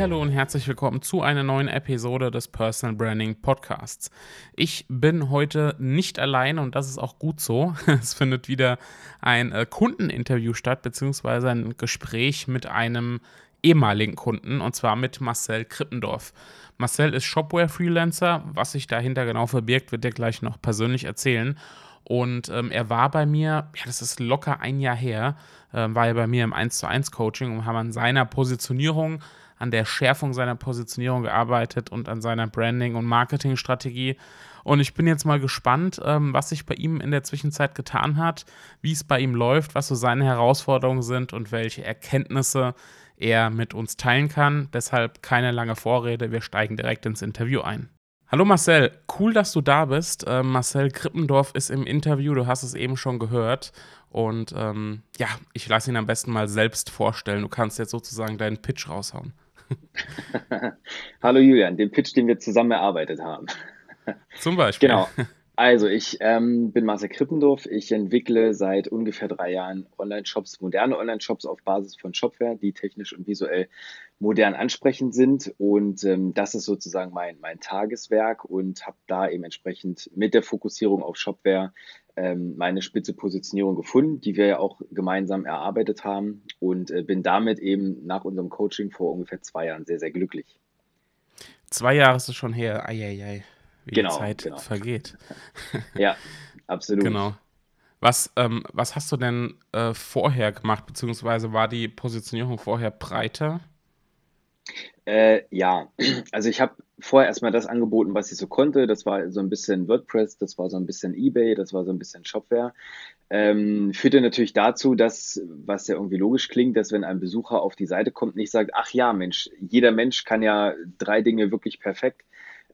Hallo und herzlich willkommen zu einer neuen Episode des Personal Branding Podcasts. Ich bin heute nicht allein und das ist auch gut so. Es findet wieder ein äh, Kundeninterview statt, beziehungsweise ein Gespräch mit einem ehemaligen Kunden und zwar mit Marcel Krippendorf. Marcel ist Shopware-Freelancer. Was sich dahinter genau verbirgt, wird er gleich noch persönlich erzählen. Und ähm, er war bei mir, ja, das ist locker ein Jahr her, äh, war er bei mir im 1 zu 1 Coaching und haben an seiner Positionierung an der Schärfung seiner Positionierung gearbeitet und an seiner Branding- und Marketingstrategie. Und ich bin jetzt mal gespannt, ähm, was sich bei ihm in der Zwischenzeit getan hat, wie es bei ihm läuft, was so seine Herausforderungen sind und welche Erkenntnisse er mit uns teilen kann. Deshalb keine lange Vorrede, wir steigen direkt ins Interview ein. Hallo Marcel, cool, dass du da bist. Äh, Marcel Krippendorf ist im Interview, du hast es eben schon gehört. Und ähm, ja, ich lasse ihn am besten mal selbst vorstellen. Du kannst jetzt sozusagen deinen Pitch raushauen. Hallo Julian, den Pitch, den wir zusammen erarbeitet haben. Zum Beispiel. Genau. Also, ich ähm, bin Marcel Krippendorf. Ich entwickle seit ungefähr drei Jahren Online-Shops, moderne Online-Shops auf Basis von Shopware, die technisch und visuell modern ansprechend sind. Und ähm, das ist sozusagen mein, mein Tageswerk und habe da eben entsprechend mit der Fokussierung auf Shopware ähm, meine spitze Positionierung gefunden, die wir ja auch gemeinsam erarbeitet haben und äh, bin damit eben nach unserem Coaching vor ungefähr zwei Jahren sehr, sehr glücklich. Zwei Jahre ist es schon her. Eieiei, wie genau, die Zeit genau. vergeht. ja, absolut. Genau. Was, ähm, was hast du denn äh, vorher gemacht, beziehungsweise war die Positionierung vorher breiter? Äh, ja, also ich habe vorher erstmal das angeboten, was ich so konnte. Das war so ein bisschen WordPress, das war so ein bisschen eBay, das war so ein bisschen Shopware. Ähm, führte natürlich dazu, dass, was ja irgendwie logisch klingt, dass wenn ein Besucher auf die Seite kommt, nicht sagt, ach ja, Mensch, jeder Mensch kann ja drei Dinge wirklich perfekt.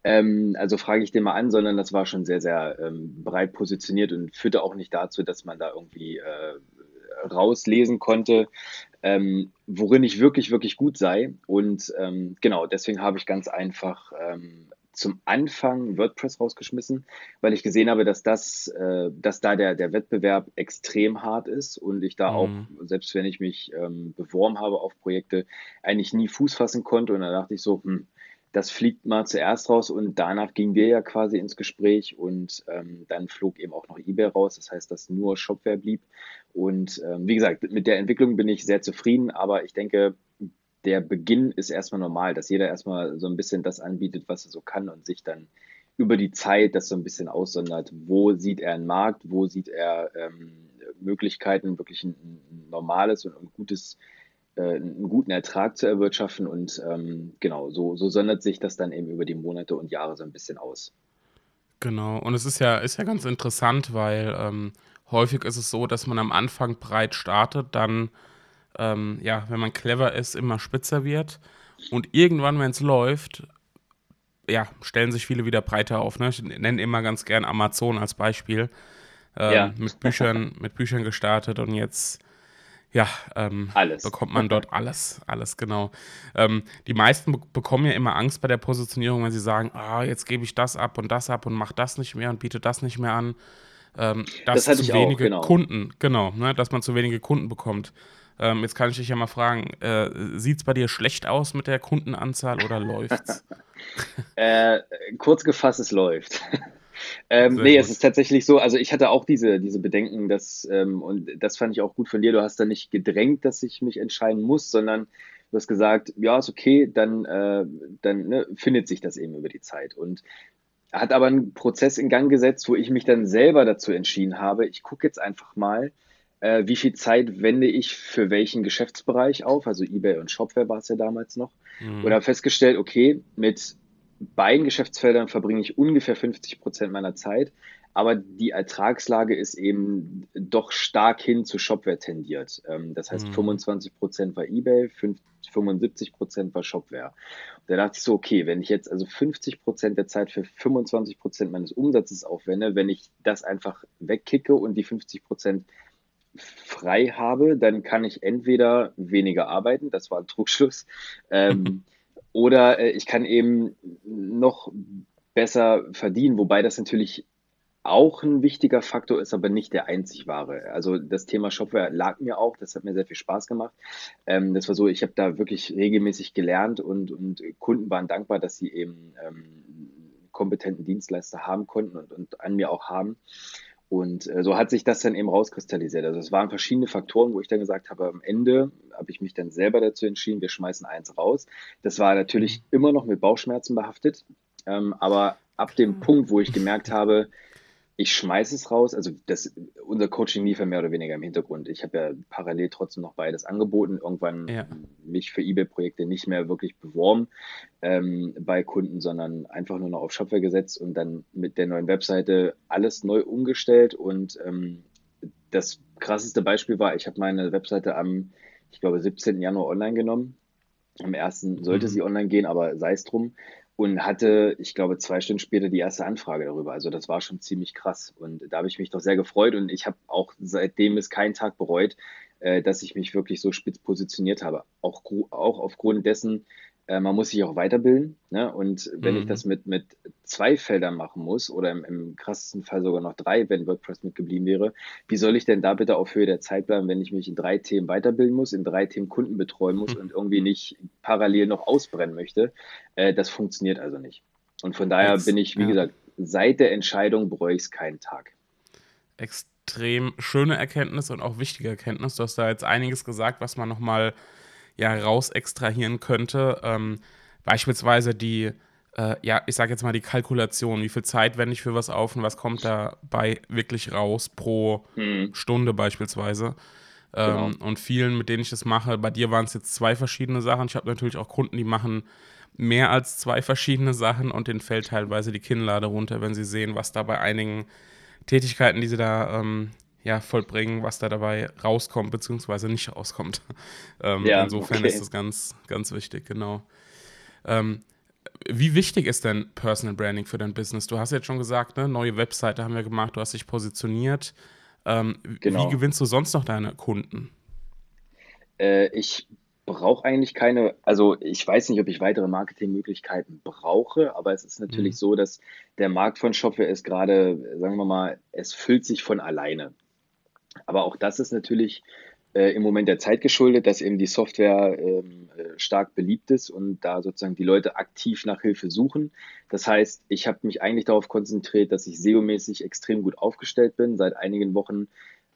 Ähm, also frage ich den mal an, sondern das war schon sehr, sehr ähm, breit positioniert und führte auch nicht dazu, dass man da irgendwie äh, rauslesen konnte, ähm, worin ich wirklich, wirklich gut sei. Und ähm, genau, deswegen habe ich ganz einfach ähm, zum Anfang WordPress rausgeschmissen, weil ich gesehen habe, dass das, äh, dass da der, der Wettbewerb extrem hart ist und ich da mhm. auch, selbst wenn ich mich ähm, beworben habe auf Projekte, eigentlich nie Fuß fassen konnte. Und da dachte ich so, hm, das fliegt mal zuerst raus und danach gingen wir ja quasi ins Gespräch und ähm, dann flog eben auch noch eBay raus. Das heißt, dass nur Shopware blieb. Und ähm, wie gesagt, mit der Entwicklung bin ich sehr zufrieden, aber ich denke, der Beginn ist erstmal normal, dass jeder erstmal so ein bisschen das anbietet, was er so kann und sich dann über die Zeit das so ein bisschen aussondert. Wo sieht er einen Markt? Wo sieht er ähm, Möglichkeiten, wirklich ein, ein normales und ein gutes äh, einen guten Ertrag zu erwirtschaften. Und ähm, genau, so, so sondert sich das dann eben über die Monate und Jahre so ein bisschen aus. Genau, und es ist ja, ist ja ganz interessant, weil ähm, häufig ist es so, dass man am Anfang breit startet, dann, ähm, ja, wenn man clever ist, immer spitzer wird. Und irgendwann, wenn es läuft, ja, stellen sich viele wieder breiter auf. Ne? Ich nenne immer ganz gern Amazon als Beispiel. Ähm, ja. Mit Büchern, mit Büchern gestartet und jetzt ja, ähm, bekommt man dort alles, alles genau. Ähm, die meisten be bekommen ja immer Angst bei der Positionierung, wenn sie sagen, ah, jetzt gebe ich das ab und das ab und mache das nicht mehr und biete das nicht mehr an. Ähm, dass das zu wenige auch, genau. Kunden, genau, ne, dass man zu wenige Kunden bekommt. Ähm, jetzt kann ich dich ja mal fragen, äh, sieht es bei dir schlecht aus mit der Kundenanzahl oder läuft's? äh, kurz gefasst, es läuft. Ähm, nee, gut. es ist tatsächlich so, also ich hatte auch diese, diese Bedenken, dass, ähm, und das fand ich auch gut von dir, du hast da nicht gedrängt, dass ich mich entscheiden muss, sondern du hast gesagt, ja, ist okay, dann, äh, dann ne, findet sich das eben über die Zeit. Und hat aber einen Prozess in Gang gesetzt, wo ich mich dann selber dazu entschieden habe, ich gucke jetzt einfach mal, äh, wie viel Zeit wende ich für welchen Geschäftsbereich auf, also eBay und Shopware war es ja damals noch, mhm. und habe festgestellt, okay, mit beiden Geschäftsfeldern verbringe ich ungefähr 50 Prozent meiner Zeit. Aber die Ertragslage ist eben doch stark hin zu Shopware tendiert. Ähm, das heißt, mhm. 25 Prozent war eBay, 75 Prozent war Shopware. Und da dachte ich so, okay, wenn ich jetzt also 50 Prozent der Zeit für 25 Prozent meines Umsatzes aufwende, wenn ich das einfach wegkicke und die 50 Prozent frei habe, dann kann ich entweder weniger arbeiten, das war ein Trugschluss, ähm, oder äh, ich kann eben noch besser verdienen, wobei das natürlich auch ein wichtiger Faktor ist, aber nicht der einzig wahre. Also das Thema Shopware lag mir auch, das hat mir sehr viel Spaß gemacht. Ähm, das war so, ich habe da wirklich regelmäßig gelernt und, und Kunden waren dankbar, dass sie eben ähm, kompetenten Dienstleister haben konnten und, und an mir auch haben. Und äh, so hat sich das dann eben rauskristallisiert. Also es waren verschiedene Faktoren, wo ich dann gesagt habe, am Ende habe ich mich dann selber dazu entschieden, wir schmeißen eins raus. Das war natürlich mhm. immer noch mit Bauchschmerzen behaftet, ähm, aber ab dem Punkt, wo ich gemerkt habe, ich schmeiße es raus. Also das, unser Coaching lief ja mehr oder weniger im Hintergrund. Ich habe ja parallel trotzdem noch beides angeboten. Irgendwann ja. mich für eBay-Projekte nicht mehr wirklich beworben ähm, bei Kunden, sondern einfach nur noch auf Shopware gesetzt und dann mit der neuen Webseite alles neu umgestellt. Und ähm, das krasseste Beispiel war, ich habe meine Webseite am, ich glaube, 17. Januar online genommen. Am ersten sollte mhm. sie online gehen, aber sei es drum und hatte, ich glaube, zwei Stunden später die erste Anfrage darüber. Also das war schon ziemlich krass. Und da habe ich mich doch sehr gefreut und ich habe auch seitdem es keinen Tag bereut, äh, dass ich mich wirklich so spitz positioniert habe. Auch, auch aufgrund dessen, äh, man muss sich auch weiterbilden. Ne? Und wenn mhm. ich das mit, mit zwei Feldern machen muss oder im, im krassesten Fall sogar noch drei, wenn WordPress mitgeblieben wäre, wie soll ich denn da bitte auf Höhe der Zeit bleiben, wenn ich mich in drei Themen weiterbilden muss, in drei Themen Kunden betreuen muss mhm. und irgendwie nicht parallel noch ausbrennen möchte? Äh, das funktioniert also nicht. Und von daher Jetzt, bin ich, wie ja. gesagt, seit der Entscheidung bereue ich es keinen Tag. Extrem schöne Erkenntnis und auch wichtige Erkenntnis. Du hast da jetzt einiges gesagt, was man nochmal mal ja raus extrahieren könnte. Ähm, beispielsweise die, äh, ja, ich sage jetzt mal die Kalkulation, wie viel Zeit wende ich für was auf und was kommt dabei wirklich raus pro mhm. Stunde beispielsweise. Ähm, genau. Und vielen, mit denen ich das mache, bei dir waren es jetzt zwei verschiedene Sachen. Ich habe natürlich auch Kunden, die machen mehr als zwei verschiedene Sachen und denen fällt teilweise die Kinnlade runter, wenn sie sehen, was da bei einigen Tätigkeiten, die sie da ähm, ja, vollbringen, was da dabei rauskommt, beziehungsweise nicht rauskommt. ähm, ja, insofern okay. ist das ganz, ganz wichtig, genau. Ähm, wie wichtig ist denn Personal Branding für dein Business? Du hast jetzt schon gesagt, ne, neue Webseite haben wir gemacht, du hast dich positioniert. Ähm, genau. Wie gewinnst du sonst noch deine Kunden? Äh, ich brauche eigentlich keine, also ich weiß nicht, ob ich weitere Marketingmöglichkeiten brauche, aber es ist natürlich mhm. so, dass der Markt von Shopware ist gerade, sagen wir mal, es füllt sich von alleine. Aber auch das ist natürlich äh, im Moment der Zeit geschuldet, dass eben die Software ähm, äh, stark beliebt ist und da sozusagen die Leute aktiv nach Hilfe suchen. Das heißt, ich habe mich eigentlich darauf konzentriert, dass ich SEO-mäßig extrem gut aufgestellt bin. Seit einigen Wochen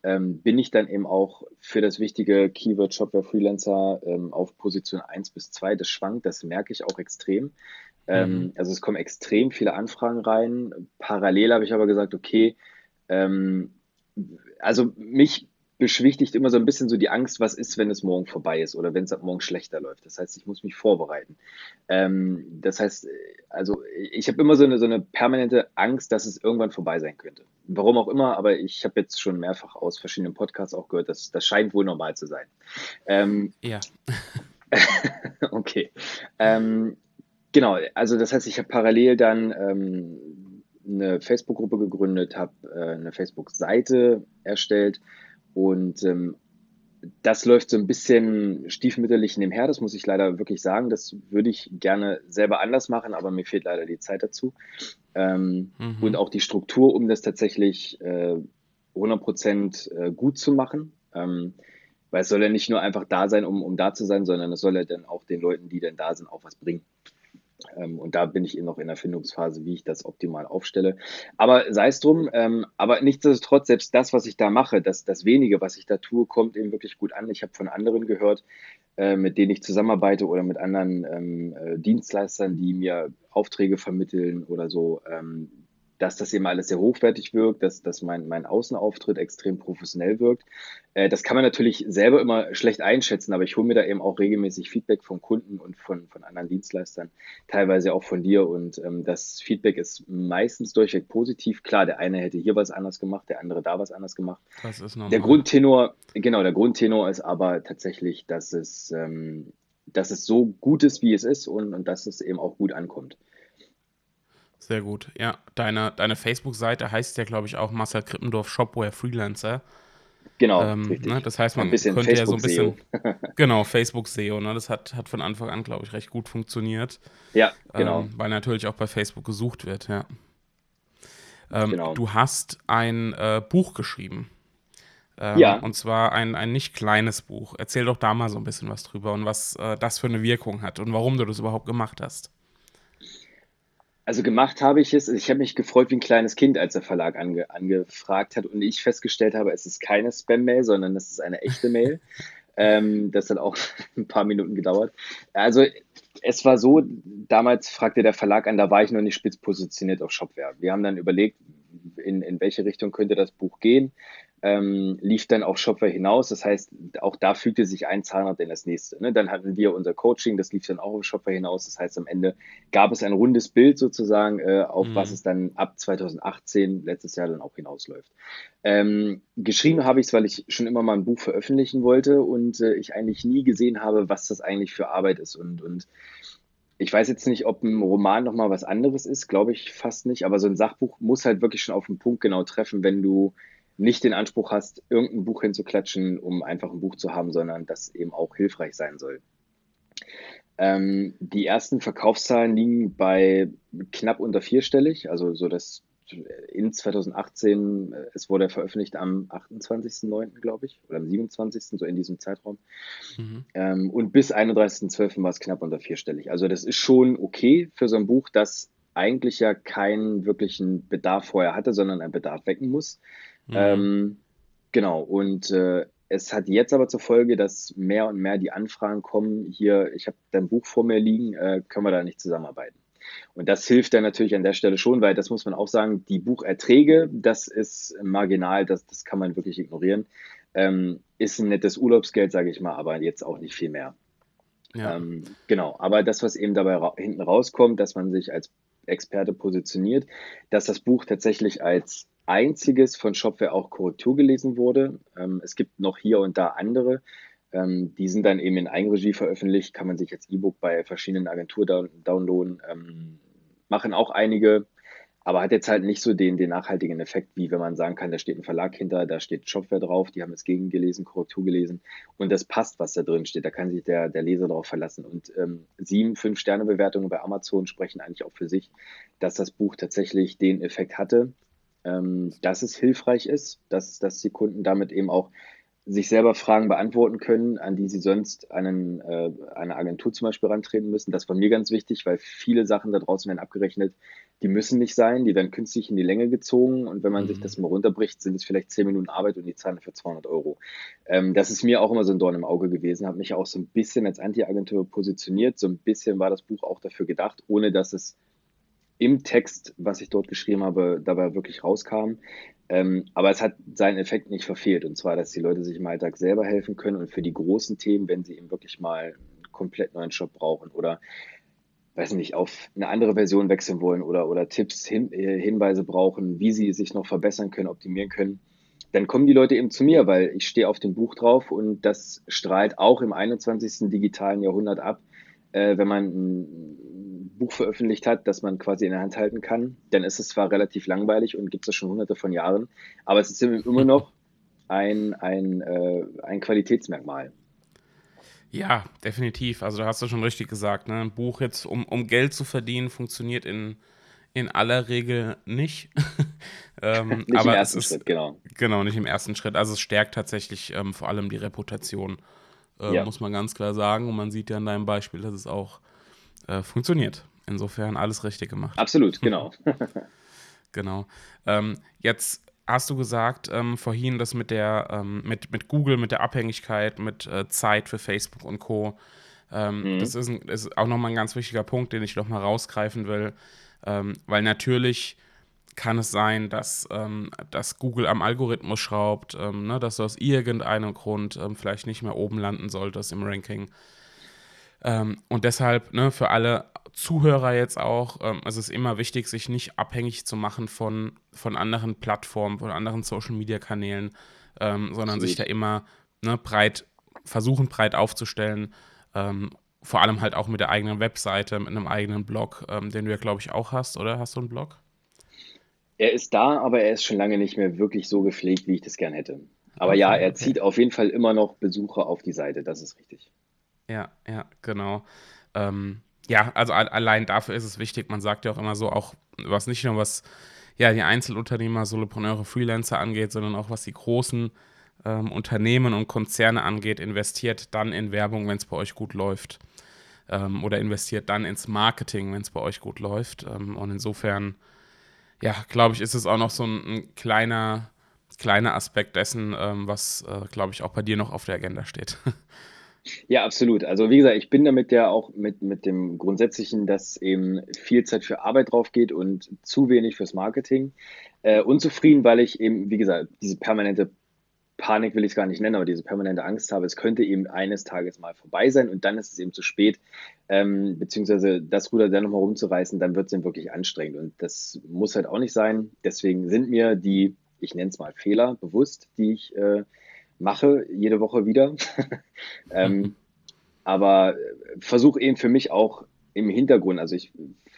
ähm, bin ich dann eben auch für das wichtige Keyword Shopware Freelancer ähm, auf Position 1 bis 2. Das schwankt, das merke ich auch extrem. Ähm, mhm. also es kommen extrem viele Anfragen rein. Parallel habe ich aber gesagt, okay, ähm, also mich beschwichtigt immer so ein bisschen so die Angst, was ist, wenn es morgen vorbei ist oder wenn es ab morgen schlechter läuft. Das heißt, ich muss mich vorbereiten. Ähm, das heißt, also ich habe immer so eine, so eine permanente Angst, dass es irgendwann vorbei sein könnte. Warum auch immer, aber ich habe jetzt schon mehrfach aus verschiedenen Podcasts auch gehört, dass das scheint wohl normal zu sein. Ähm, ja. okay. Ähm, genau, also das heißt, ich habe parallel dann ähm, eine Facebook-Gruppe gegründet, habe äh, eine Facebook-Seite erstellt und ähm, das läuft so ein bisschen stiefmütterlich nebenher, das muss ich leider wirklich sagen. Das würde ich gerne selber anders machen, aber mir fehlt leider die Zeit dazu. Ähm, mhm. Und auch die Struktur, um das tatsächlich äh, 100% äh, gut zu machen. Ähm, weil es soll ja nicht nur einfach da sein, um, um da zu sein, sondern es soll ja dann auch den Leuten, die dann da sind, auch was bringen. Ähm, und da bin ich eben noch in der Findungsphase, wie ich das optimal aufstelle. Aber sei es drum, ähm, aber nichtsdestotrotz, selbst das, was ich da mache, das, das wenige, was ich da tue, kommt eben wirklich gut an. Ich habe von anderen gehört, äh, mit denen ich zusammenarbeite oder mit anderen ähm, äh, Dienstleistern, die mir Aufträge vermitteln oder so, dass das eben alles sehr hochwertig wirkt, dass, dass mein, mein Außenauftritt extrem professionell wirkt. Äh, das kann man natürlich selber immer schlecht einschätzen, aber ich hole mir da eben auch regelmäßig Feedback von Kunden und von, von anderen Dienstleistern, teilweise auch von dir. Und ähm, das Feedback ist meistens durchweg positiv. Klar, der eine hätte hier was anders gemacht, der andere da was anders gemacht. Das ist normal. Der Grundtenor, genau, der Grundtenor ist aber tatsächlich, dass es, ähm, dass es so gut ist, wie es ist und, und dass es eben auch gut ankommt. Sehr gut. Ja, deine, deine Facebook-Seite heißt ja, glaube ich, auch Marcel Krippendorf Shopware Freelancer. Genau, ähm, ne, das heißt, man könnte Facebook ja so ein bisschen. genau, Facebook-SEO, ne? Das hat, hat von Anfang an, glaube ich, recht gut funktioniert. Ja, genau. Ähm, weil natürlich auch bei Facebook gesucht wird, ja. Ähm, genau. Du hast ein äh, Buch geschrieben. Ähm, ja. Und zwar ein, ein nicht kleines Buch. Erzähl doch da mal so ein bisschen was drüber und was äh, das für eine Wirkung hat und warum du das überhaupt gemacht hast. Also gemacht habe ich es. Ich habe mich gefreut wie ein kleines Kind, als der Verlag ange, angefragt hat und ich festgestellt habe, es ist keine Spam-Mail, sondern es ist eine echte Mail. ähm, das hat auch ein paar Minuten gedauert. Also es war so, damals fragte der Verlag an, da war ich noch nicht spitz positioniert auf Shopware. Wir haben dann überlegt, in, in welche Richtung könnte das Buch gehen ähm, lief dann auf Shopware hinaus. Das heißt, auch da fügte sich ein Zahnrad in das nächste. Ne? Dann hatten wir unser Coaching, das lief dann auch auf Shopware hinaus. Das heißt, am Ende gab es ein rundes Bild sozusagen, äh, auf mhm. was es dann ab 2018, letztes Jahr, dann auch hinausläuft. Ähm, geschrieben habe ich es, weil ich schon immer mal ein Buch veröffentlichen wollte und äh, ich eigentlich nie gesehen habe, was das eigentlich für Arbeit ist. Und, und ich weiß jetzt nicht, ob ein Roman nochmal was anderes ist, glaube ich fast nicht, aber so ein Sachbuch muss halt wirklich schon auf den Punkt genau treffen, wenn du nicht den Anspruch hast, irgendein Buch hinzuklatschen, um einfach ein Buch zu haben, sondern das eben auch hilfreich sein soll. Ähm, die ersten Verkaufszahlen liegen bei knapp unter vierstellig, also so das in 2018, äh, es wurde veröffentlicht am 28.09., glaube ich, oder am 27., so in diesem Zeitraum. Mhm. Ähm, und bis 31.12. war es knapp unter vierstellig. Also das ist schon okay für so ein Buch, das eigentlich ja keinen wirklichen Bedarf vorher hatte, sondern einen Bedarf wecken muss. Mhm. Ähm, genau, und äh, es hat jetzt aber zur Folge, dass mehr und mehr die Anfragen kommen, hier, ich habe dein Buch vor mir liegen, äh, können wir da nicht zusammenarbeiten. Und das hilft dann natürlich an der Stelle schon, weil das muss man auch sagen, die Bucherträge, das ist marginal, das, das kann man wirklich ignorieren. Ähm, ist ein nettes Urlaubsgeld, sage ich mal, aber jetzt auch nicht viel mehr. Ja. Ähm, genau, aber das, was eben dabei ra hinten rauskommt, dass man sich als Experte positioniert, dass das Buch tatsächlich als einziges von Shopware auch Korrektur gelesen wurde. Ähm, es gibt noch hier und da andere. Ähm, die sind dann eben in Eigenregie veröffentlicht, kann man sich als E-Book bei verschiedenen Agenturen downloaden. Ähm, machen auch einige, aber hat jetzt halt nicht so den, den nachhaltigen Effekt, wie wenn man sagen kann, da steht ein Verlag hinter, da steht Shopware drauf, die haben es gegengelesen, Korrektur gelesen und das passt, was da drin steht. Da kann sich der, der Leser darauf verlassen. Und ähm, sieben, fünf Sterne Bewertungen bei Amazon sprechen eigentlich auch für sich, dass das Buch tatsächlich den Effekt hatte ähm, dass es hilfreich ist, dass, dass die Kunden damit eben auch sich selber Fragen beantworten können, an die sie sonst einen, äh, eine Agentur zum Beispiel rantreten müssen. Das war mir ganz wichtig, weil viele Sachen da draußen werden abgerechnet, die müssen nicht sein, die werden künstlich in die Länge gezogen und wenn man mhm. sich das mal runterbricht, sind es vielleicht zehn Minuten Arbeit und die zahlen für 200 Euro. Ähm, das ist mir auch immer so ein Dorn im Auge gewesen, habe mich auch so ein bisschen als Anti-Agentur positioniert, so ein bisschen war das Buch auch dafür gedacht, ohne dass es im Text, was ich dort geschrieben habe, dabei wirklich rauskam. Ähm, aber es hat seinen Effekt nicht verfehlt. Und zwar, dass die Leute sich im Alltag selber helfen können und für die großen Themen, wenn sie eben wirklich mal einen komplett neuen Shop brauchen oder weiß nicht, auf eine andere Version wechseln wollen oder, oder Tipps, hin, äh, Hinweise brauchen, wie sie sich noch verbessern können, optimieren können, dann kommen die Leute eben zu mir, weil ich stehe auf dem Buch drauf und das strahlt auch im 21. digitalen Jahrhundert ab, äh, wenn man ein Buch veröffentlicht hat, das man quasi in der Hand halten kann. Dann ist es zwar relativ langweilig und gibt es schon hunderte von Jahren, aber es ist immer noch ein, ein, äh, ein Qualitätsmerkmal. Ja, definitiv. Also da hast du schon richtig gesagt. Ne? Ein Buch jetzt, um, um Geld zu verdienen, funktioniert in, in aller Regel nicht. ähm, nicht aber im ersten ist, Schritt, genau. Genau, nicht im ersten Schritt. Also es stärkt tatsächlich ähm, vor allem die Reputation, äh, ja. muss man ganz klar sagen. Und man sieht ja in deinem Beispiel, dass es auch äh, funktioniert. Insofern alles richtig gemacht. Absolut, genau. genau. Ähm, jetzt hast du gesagt ähm, vorhin, dass mit der ähm, mit, mit Google, mit der Abhängigkeit, mit äh, Zeit für Facebook und Co. Ähm, mhm. Das ist, ein, ist auch nochmal ein ganz wichtiger Punkt, den ich nochmal rausgreifen will, ähm, weil natürlich kann es sein, dass, ähm, dass Google am Algorithmus schraubt, ähm, ne, dass du aus irgendeinem Grund vielleicht nicht mehr oben landen solltest im Ranking. Und deshalb ne, für alle Zuhörer jetzt auch, ähm, es ist immer wichtig, sich nicht abhängig zu machen von, von anderen Plattformen, von anderen Social-Media-Kanälen, ähm, sondern sich da immer ne, breit, versuchen breit aufzustellen vor allem halt auch mit der eigenen Webseite, mit einem eigenen Blog, ähm, den du ja, glaube ich, auch hast, oder? Hast du einen Blog? Er ist da, aber er ist schon lange nicht mehr wirklich so gepflegt, wie ich das gern hätte. Aber okay, ja, er okay. zieht auf jeden Fall immer noch Besucher auf die Seite, das ist richtig. Ja, ja, genau. Ähm, ja, also allein dafür ist es wichtig. Man sagt ja auch immer so, auch was nicht nur was ja, die Einzelunternehmer, Solopreneure, Freelancer angeht, sondern auch was die großen ähm, Unternehmen und Konzerne angeht, investiert dann in Werbung, wenn es bei euch gut läuft. Ähm, oder investiert dann ins Marketing, wenn es bei euch gut läuft. Ähm, und insofern, ja, glaube ich, ist es auch noch so ein, ein kleiner, kleiner Aspekt dessen, ähm, was, äh, glaube ich, auch bei dir noch auf der Agenda steht. Ja, absolut. Also wie gesagt, ich bin damit ja auch mit, mit dem Grundsätzlichen, dass eben viel Zeit für Arbeit drauf geht und zu wenig fürs Marketing. Äh, unzufrieden, weil ich eben, wie gesagt, diese permanente Panik will ich es gar nicht nennen, aber diese permanente Angst habe, es könnte eben eines Tages mal vorbei sein und dann ist es eben zu spät, ähm, beziehungsweise das Ruder dann nochmal rumzureißen, dann wird es eben wirklich anstrengend und das muss halt auch nicht sein. Deswegen sind mir die, ich nenne es mal Fehler bewusst, die ich äh, mache, jede Woche wieder. ähm, mhm. Aber versuche eben für mich auch im Hintergrund, also ich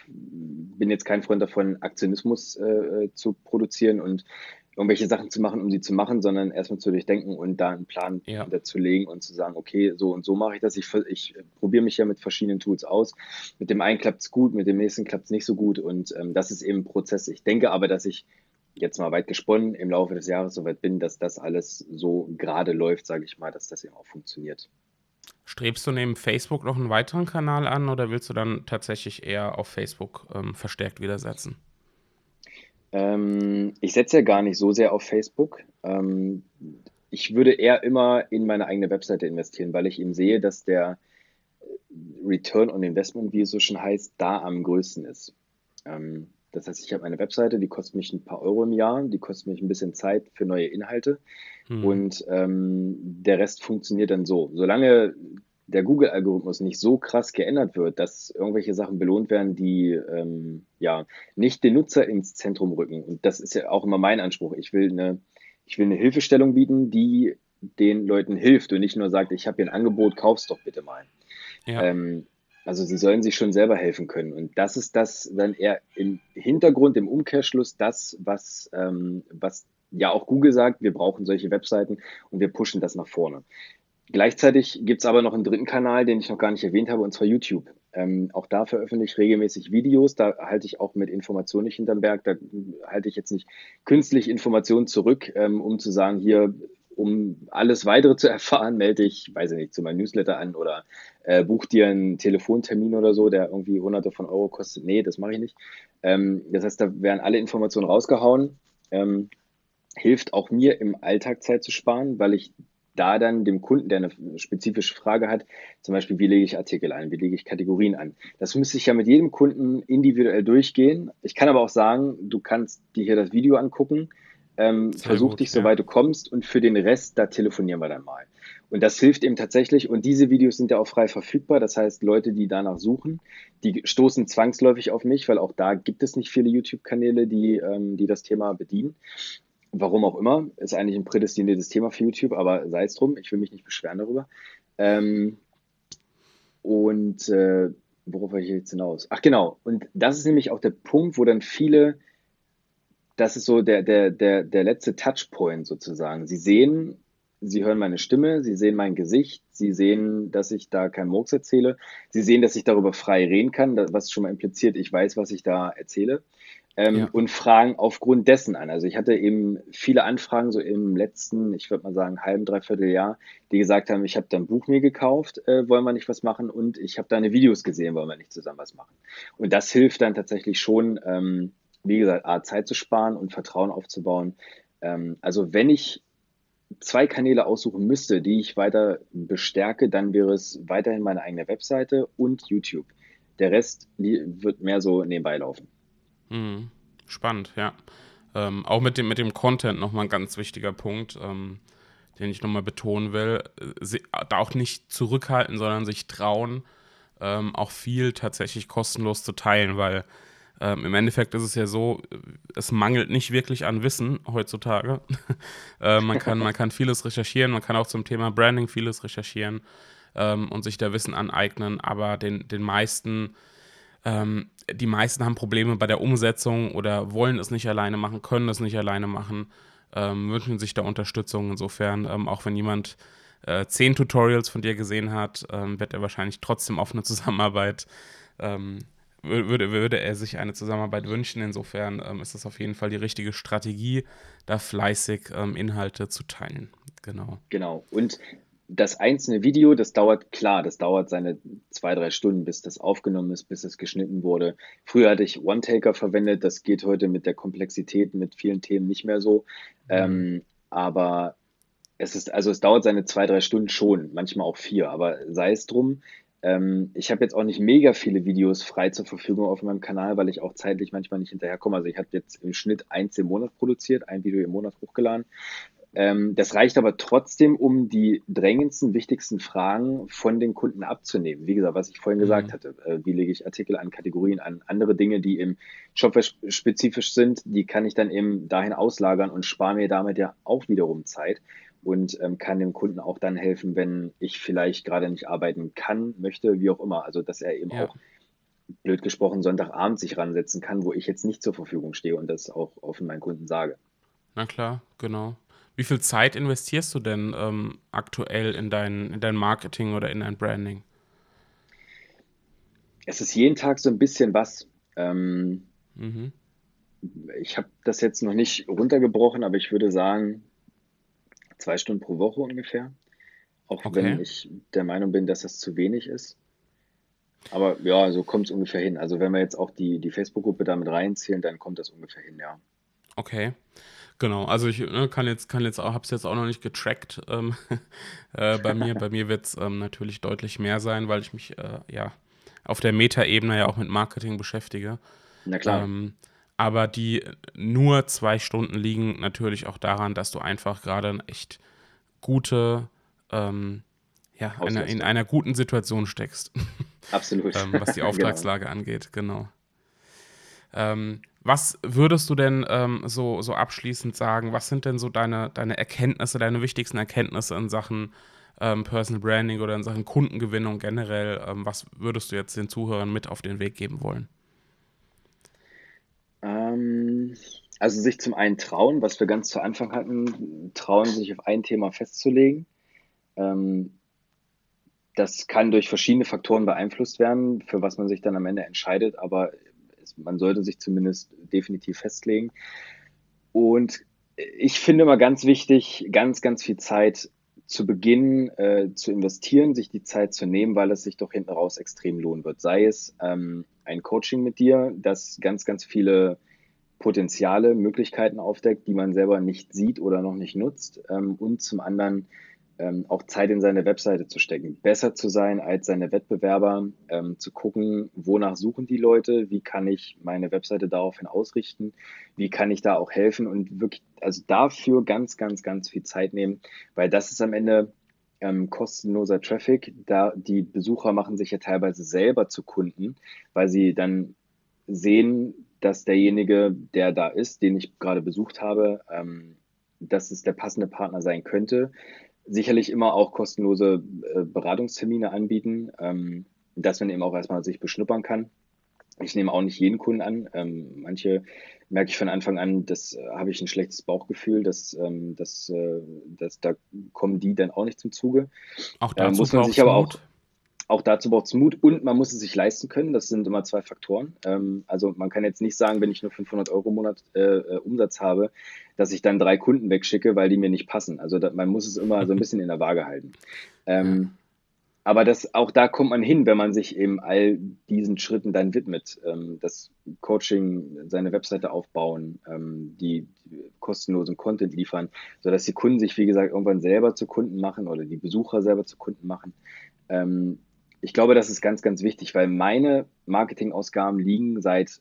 bin jetzt kein Freund davon, Aktionismus äh, zu produzieren und irgendwelche Sachen zu machen, um sie zu machen, sondern erstmal zu durchdenken und da einen Plan ja. legen und zu sagen, okay, so und so mache ich das. Ich, ich probiere mich ja mit verschiedenen Tools aus. Mit dem einen klappt es gut, mit dem nächsten klappt es nicht so gut und ähm, das ist eben ein Prozess. Ich denke aber, dass ich jetzt mal weit gesponnen im Laufe des Jahres so weit bin, dass das alles so gerade läuft, sage ich mal, dass das eben auch funktioniert. Strebst du neben Facebook noch einen weiteren Kanal an oder willst du dann tatsächlich eher auf Facebook ähm, verstärkt widersetzen? Ähm, ich setze ja gar nicht so sehr auf Facebook. Ähm, ich würde eher immer in meine eigene Webseite investieren, weil ich eben sehe, dass der Return on Investment, wie es so schon heißt, da am größten ist. Ähm, das heißt, ich habe eine Webseite, die kostet mich ein paar Euro im Jahr, die kostet mich ein bisschen Zeit für neue Inhalte hm. und ähm, der Rest funktioniert dann so. Solange der Google-Algorithmus nicht so krass geändert wird, dass irgendwelche Sachen belohnt werden, die ähm, ja nicht den Nutzer ins Zentrum rücken. Und das ist ja auch immer mein Anspruch. Ich will eine, ich will eine Hilfestellung bieten, die den Leuten hilft und nicht nur sagt, ich habe hier ein Angebot, kauf's doch bitte mal. Ja. Ähm, also sie sollen sich schon selber helfen können. Und das ist das dann eher im Hintergrund, im Umkehrschluss, das, was, ähm, was ja auch Google sagt, wir brauchen solche Webseiten und wir pushen das nach vorne. Gleichzeitig gibt es aber noch einen dritten Kanal, den ich noch gar nicht erwähnt habe, und zwar YouTube. Ähm, auch da veröffentliche ich regelmäßig Videos. Da halte ich auch mit Informationen nicht hinterm Berg. Da halte ich jetzt nicht künstlich Informationen zurück, ähm, um zu sagen, hier, um alles weitere zu erfahren, melde ich, weiß ich nicht, zu meinem Newsletter an oder äh, buch dir einen Telefontermin oder so, der irgendwie hunderte von Euro kostet. Nee, das mache ich nicht. Ähm, das heißt, da werden alle Informationen rausgehauen. Ähm, hilft auch mir im Alltag Zeit zu sparen, weil ich da dann dem Kunden, der eine spezifische Frage hat, zum Beispiel, wie lege ich Artikel ein, wie lege ich Kategorien an. Das müsste ich ja mit jedem Kunden individuell durchgehen. Ich kann aber auch sagen, du kannst dir hier das Video angucken, ähm, versuch gut, dich, ja. soweit du kommst und für den Rest, da telefonieren wir dann mal. Und das hilft eben tatsächlich. Und diese Videos sind ja auch frei verfügbar. Das heißt, Leute, die danach suchen, die stoßen zwangsläufig auf mich, weil auch da gibt es nicht viele YouTube-Kanäle, die, ähm, die das Thema bedienen. Warum auch immer, ist eigentlich ein prädestiniertes Thema für YouTube, aber sei es drum, ich will mich nicht beschweren darüber. Ähm, und äh, worauf wollte ich jetzt hinaus? Ach genau, und das ist nämlich auch der Punkt, wo dann viele, das ist so der, der, der, der letzte Touchpoint sozusagen. Sie sehen, sie hören meine Stimme, sie sehen mein Gesicht, sie sehen, dass ich da keinen Murks erzähle, sie sehen, dass ich darüber frei reden kann, was schon mal impliziert, ich weiß, was ich da erzähle ähm, ja. und fragen aufgrund dessen an. Also ich hatte eben viele Anfragen so im letzten, ich würde mal sagen, halben, dreiviertel Jahr, die gesagt haben, ich habe da ein Buch mir gekauft, äh, wollen wir nicht was machen und ich habe deine Videos gesehen, wollen wir nicht zusammen was machen. Und das hilft dann tatsächlich schon, ähm, wie gesagt, A, Zeit zu sparen und Vertrauen aufzubauen. Ähm, also wenn ich zwei Kanäle aussuchen müsste, die ich weiter bestärke, dann wäre es weiterhin meine eigene Webseite und YouTube. Der Rest wird mehr so nebenbei laufen. Mhm. Spannend, ja. Ähm, auch mit dem, mit dem Content nochmal ein ganz wichtiger Punkt, ähm, den ich nochmal betonen will. Sie, da auch nicht zurückhalten, sondern sich trauen, ähm, auch viel tatsächlich kostenlos zu teilen, weil ähm, im Endeffekt ist es ja so, es mangelt nicht wirklich an Wissen heutzutage. äh, man, kann, man kann vieles recherchieren, man kann auch zum Thema Branding vieles recherchieren ähm, und sich da Wissen aneignen, aber den, den meisten ähm, die meisten haben Probleme bei der Umsetzung oder wollen es nicht alleine machen, können es nicht alleine machen, ähm, wünschen sich da Unterstützung. Insofern, ähm, auch wenn jemand äh, zehn Tutorials von dir gesehen hat, ähm, wird er wahrscheinlich trotzdem auf eine Zusammenarbeit, ähm, würde, würde er sich eine Zusammenarbeit wünschen. Insofern ähm, ist das auf jeden Fall die richtige Strategie, da fleißig Inhalte zu teilen. Genau. Genau. Und das einzelne Video, das dauert, klar, das dauert seine zwei, drei Stunden, bis das aufgenommen ist, bis es geschnitten wurde. Früher hatte ich One-Taker verwendet, das geht heute mit der Komplexität, mit vielen Themen nicht mehr so. Mhm. Ähm, aber es ist, also es dauert seine zwei, drei Stunden schon, manchmal auch vier, aber sei es drum. Ähm, ich habe jetzt auch nicht mega viele Videos frei zur Verfügung auf meinem Kanal, weil ich auch zeitlich manchmal nicht hinterherkomme. Also ich habe jetzt im Schnitt eins im Monat produziert, ein Video im Monat hochgeladen. Ähm, das reicht aber trotzdem, um die drängendsten, wichtigsten Fragen von den Kunden abzunehmen. Wie gesagt, was ich vorhin mhm. gesagt hatte, äh, wie lege ich Artikel an Kategorien an, andere Dinge, die im Shopware spezifisch sind, die kann ich dann eben dahin auslagern und spare mir damit ja auch wiederum Zeit und ähm, kann dem Kunden auch dann helfen, wenn ich vielleicht gerade nicht arbeiten kann, möchte, wie auch immer. Also dass er eben ja. auch blöd gesprochen Sonntagabend sich ransetzen kann, wo ich jetzt nicht zur Verfügung stehe und das auch offen meinen Kunden sage. Na klar, genau. Wie viel Zeit investierst du denn ähm, aktuell in dein, in dein Marketing oder in dein Branding? Es ist jeden Tag so ein bisschen was. Ähm, mhm. Ich habe das jetzt noch nicht runtergebrochen, aber ich würde sagen, zwei Stunden pro Woche ungefähr. Auch okay. wenn ich der Meinung bin, dass das zu wenig ist. Aber ja, so kommt es ungefähr hin. Also wenn wir jetzt auch die, die Facebook-Gruppe damit reinzählen, dann kommt das ungefähr hin, ja. Okay. Genau, also ich ne, kann jetzt, kann jetzt auch, habe es jetzt auch noch nicht getrackt ähm, äh, bei mir. bei mir wird es ähm, natürlich deutlich mehr sein, weil ich mich äh, ja auf der Meta-Ebene ja auch mit Marketing beschäftige. Na klar. Ähm, aber die nur zwei Stunden liegen natürlich auch daran, dass du einfach gerade eine echt gute, ähm, ja, eine, in einer guten Situation steckst. Absolut. Ähm, was die genau. Auftragslage genau. angeht, genau. Ähm, was würdest du denn ähm, so, so abschließend sagen? Was sind denn so deine, deine Erkenntnisse, deine wichtigsten Erkenntnisse in Sachen ähm, Personal Branding oder in Sachen Kundengewinnung generell? Ähm, was würdest du jetzt den Zuhörern mit auf den Weg geben wollen? Ähm, also sich zum einen trauen, was wir ganz zu Anfang hatten, trauen, sich auf ein Thema festzulegen. Ähm, das kann durch verschiedene Faktoren beeinflusst werden, für was man sich dann am Ende entscheidet, aber man sollte sich zumindest definitiv festlegen. Und ich finde mal ganz wichtig, ganz, ganz viel Zeit zu Beginn äh, zu investieren, sich die Zeit zu nehmen, weil es sich doch hinten raus extrem lohnen wird. Sei es ähm, ein Coaching mit dir, das ganz, ganz viele Potenziale, Möglichkeiten aufdeckt, die man selber nicht sieht oder noch nicht nutzt. Ähm, und zum anderen ähm, auch Zeit in seine Webseite zu stecken, besser zu sein als seine Wettbewerber, ähm, zu gucken, wonach suchen die Leute, wie kann ich meine Webseite daraufhin ausrichten, wie kann ich da auch helfen und wirklich, also dafür ganz, ganz, ganz viel Zeit nehmen, weil das ist am Ende ähm, kostenloser Traffic. Da die Besucher machen sich ja teilweise selber zu Kunden, weil sie dann sehen, dass derjenige, der da ist, den ich gerade besucht habe, ähm, dass es der passende Partner sein könnte sicherlich immer auch kostenlose äh, Beratungstermine anbieten, ähm, dass man eben auch erstmal sich beschnuppern kann. Ich nehme auch nicht jeden Kunden an. Ähm, manche merke ich von Anfang an, das äh, habe ich ein schlechtes Bauchgefühl, dass, ähm, dass, äh, dass da kommen die dann auch nicht zum Zuge. Auch äh, muss man sich aber auch auch dazu braucht es Mut und man muss es sich leisten können. Das sind immer zwei Faktoren. Ähm, also man kann jetzt nicht sagen, wenn ich nur 500 Euro im Monat äh, äh, Umsatz habe, dass ich dann drei Kunden wegschicke, weil die mir nicht passen. Also da, man muss es immer so ein bisschen in der Waage halten. Ähm, aber das, auch da kommt man hin, wenn man sich eben all diesen Schritten dann widmet. Ähm, das Coaching, seine Webseite aufbauen, ähm, die, die kostenlosen Content liefern, sodass die Kunden sich, wie gesagt, irgendwann selber zu Kunden machen oder die Besucher selber zu Kunden machen. Ähm, ich glaube, das ist ganz, ganz wichtig, weil meine Marketingausgaben liegen seit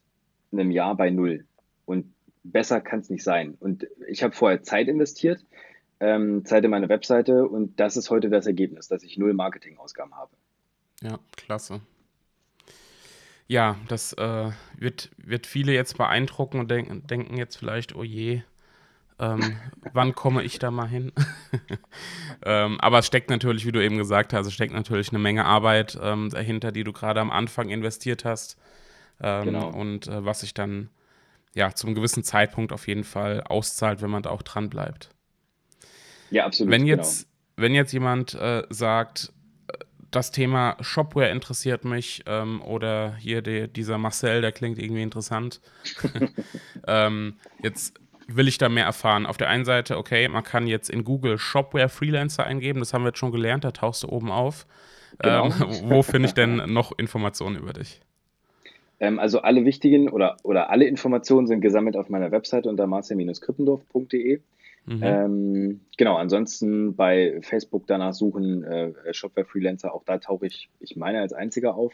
einem Jahr bei null. Und besser kann es nicht sein. Und ich habe vorher Zeit investiert, ähm, Zeit in meine Webseite und das ist heute das Ergebnis, dass ich null Marketingausgaben habe. Ja, klasse. Ja, das äh, wird, wird viele jetzt beeindrucken und denk, denken jetzt vielleicht, oh je, ähm, wann komme ich da mal hin? ähm, aber es steckt natürlich, wie du eben gesagt hast, es steckt natürlich eine Menge Arbeit ähm, dahinter, die du gerade am Anfang investiert hast. Ähm, genau. Und äh, was sich dann ja zum gewissen Zeitpunkt auf jeden Fall auszahlt, wenn man da auch dran bleibt. Ja, absolut. Wenn jetzt, genau. wenn jetzt jemand äh, sagt, das Thema Shopware interessiert mich ähm, oder hier die, dieser Marcel, der klingt irgendwie interessant. ähm, jetzt will ich da mehr erfahren. Auf der einen Seite, okay, man kann jetzt in Google Shopware Freelancer eingeben, das haben wir jetzt schon gelernt, da tauchst du oben auf. Genau. Ähm, wo finde ich denn noch Informationen über dich? Ähm, also alle wichtigen oder, oder alle Informationen sind gesammelt auf meiner Webseite unter marcel-krippendorf.de. Mhm. Ähm, genau, ansonsten bei Facebook danach suchen, äh, Shopware Freelancer, auch da tauche ich, ich meine, als einziger auf.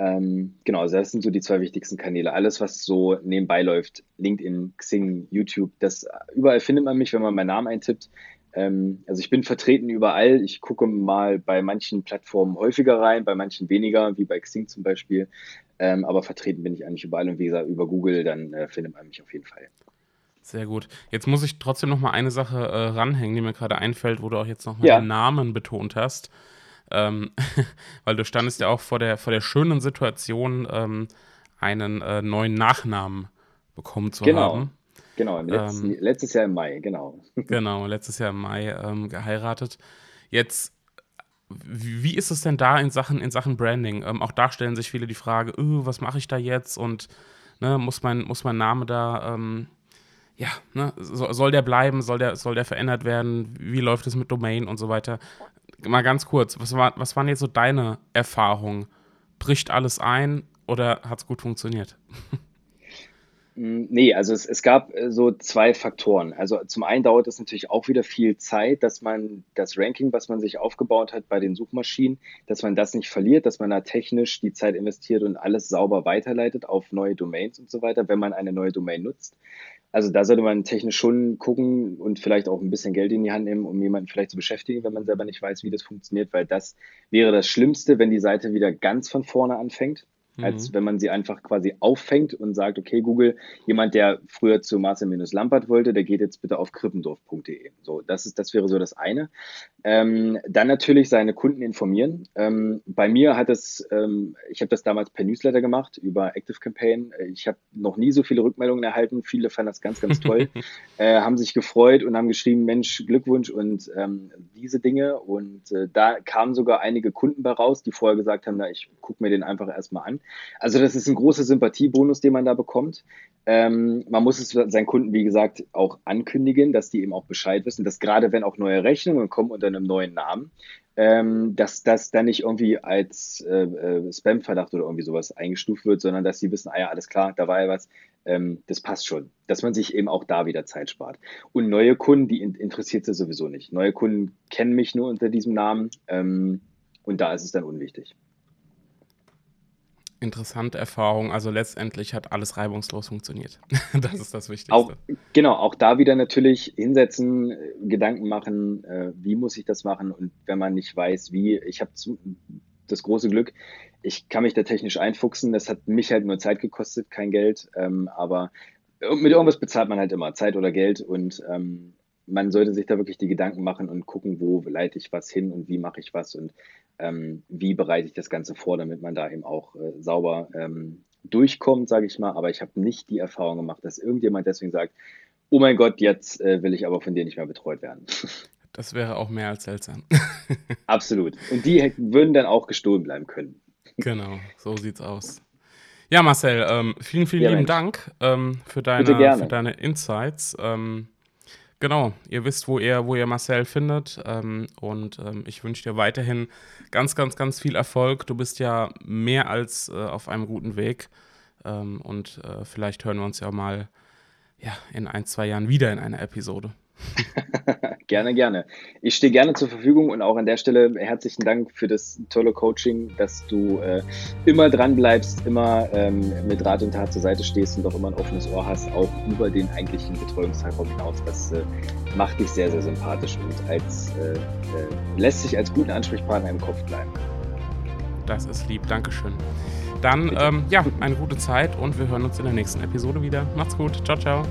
Ähm, genau, also das sind so die zwei wichtigsten Kanäle. Alles, was so nebenbei läuft, LinkedIn, Xing, YouTube, das überall findet man mich, wenn man meinen Namen eintippt. Ähm, also ich bin vertreten überall. Ich gucke mal bei manchen Plattformen häufiger rein, bei manchen weniger, wie bei Xing zum Beispiel. Ähm, aber vertreten bin ich eigentlich überall und wie gesagt, über Google, dann äh, findet man mich auf jeden Fall. Sehr gut. Jetzt muss ich trotzdem noch mal eine Sache äh, ranhängen, die mir gerade einfällt, wo du auch jetzt noch mal ja. den Namen betont hast. Ähm, weil du standest ja auch vor der, vor der schönen Situation, ähm, einen äh, neuen Nachnamen bekommen zu genau. haben. Genau, letzten, ähm, letztes Jahr im Mai, genau. Genau, letztes Jahr im Mai ähm, geheiratet. Jetzt, wie ist es denn da in Sachen, in Sachen Branding? Ähm, auch da stellen sich viele die Frage, öh, was mache ich da jetzt und ne, muss, mein, muss mein Name da ähm, ja, ne, soll der bleiben, soll der, soll der verändert werden, wie läuft es mit Domain und so weiter. Mal ganz kurz, was, war, was waren jetzt so deine Erfahrungen? Bricht alles ein oder hat es gut funktioniert? Mm, nee, also es, es gab äh, so zwei Faktoren. Also zum einen dauert es natürlich auch wieder viel Zeit, dass man das Ranking, was man sich aufgebaut hat bei den Suchmaschinen, dass man das nicht verliert, dass man da technisch die Zeit investiert und alles sauber weiterleitet auf neue Domains und so weiter, wenn man eine neue Domain nutzt. Also da sollte man technisch schon gucken und vielleicht auch ein bisschen Geld in die Hand nehmen, um jemanden vielleicht zu beschäftigen, wenn man selber nicht weiß, wie das funktioniert, weil das wäre das Schlimmste, wenn die Seite wieder ganz von vorne anfängt als mhm. wenn man sie einfach quasi auffängt und sagt, okay, Google, jemand, der früher zu Marcel-Lampert wollte, der geht jetzt bitte auf krippendorf.de. So, das ist, das wäre so das eine. Ähm, dann natürlich seine Kunden informieren. Ähm, bei mir hat es, ähm, ich habe das damals per Newsletter gemacht über Active Campaign. Ich habe noch nie so viele Rückmeldungen erhalten. Viele fanden das ganz, ganz toll, äh, haben sich gefreut und haben geschrieben, Mensch, Glückwunsch und ähm, diese Dinge. Und äh, da kamen sogar einige Kunden bei raus, die vorher gesagt haben, na, ich gucke mir den einfach erstmal an. Also das ist ein großer Sympathiebonus, den man da bekommt. Ähm, man muss es seinen Kunden, wie gesagt, auch ankündigen, dass die eben auch Bescheid wissen, dass gerade wenn auch neue Rechnungen kommen unter einem neuen Namen, ähm, dass das dann nicht irgendwie als äh, äh, Spam-Verdacht oder irgendwie sowas eingestuft wird, sondern dass sie wissen, ah ja, alles klar, da war ja was, ähm, das passt schon. Dass man sich eben auch da wieder Zeit spart. Und neue Kunden, die in interessiert sie sowieso nicht. Neue Kunden kennen mich nur unter diesem Namen ähm, und da ist es dann unwichtig interessante Erfahrung. Also letztendlich hat alles reibungslos funktioniert. das ist das Wichtigste. Auch, genau, auch da wieder natürlich hinsetzen, Gedanken machen, äh, wie muss ich das machen und wenn man nicht weiß, wie. Ich habe das große Glück, ich kann mich da technisch einfuchsen. Das hat mich halt nur Zeit gekostet, kein Geld. Ähm, aber mit irgendwas bezahlt man halt immer Zeit oder Geld und ähm, man sollte sich da wirklich die Gedanken machen und gucken, wo leite ich was hin und wie mache ich was und ähm, wie bereite ich das Ganze vor, damit man da eben auch äh, sauber ähm, durchkommt, sage ich mal. Aber ich habe nicht die Erfahrung gemacht, dass irgendjemand deswegen sagt, oh mein Gott, jetzt äh, will ich aber von dir nicht mehr betreut werden. Das wäre auch mehr als seltsam. Absolut. Und die würden dann auch gestohlen bleiben können. Genau, so sieht's aus. Ja, Marcel, ähm, vielen, vielen ja, lieben Mensch. Dank ähm, für, deine, für deine Insights. Ähm, Genau, ihr wisst, wo ihr, wo ihr Marcel findet. Ähm, und ähm, ich wünsche dir weiterhin ganz, ganz, ganz viel Erfolg. Du bist ja mehr als äh, auf einem guten Weg. Ähm, und äh, vielleicht hören wir uns ja mal ja, in ein, zwei Jahren wieder in einer Episode. Gerne, gerne. Ich stehe gerne zur Verfügung und auch an der Stelle herzlichen Dank für das tolle Coaching, dass du äh, immer dran bleibst, immer ähm, mit Rat und Tat zur Seite stehst und auch immer ein offenes Ohr hast, auch über den eigentlichen Betreuungszeitraum hinaus. Das äh, macht dich sehr, sehr sympathisch und als, äh, äh lässt sich als guten Ansprechpartner im Kopf bleiben. Das ist lieb, Dankeschön. Dann, ähm, ja, eine gute Zeit und wir hören uns in der nächsten Episode wieder. Macht's gut. Ciao, ciao.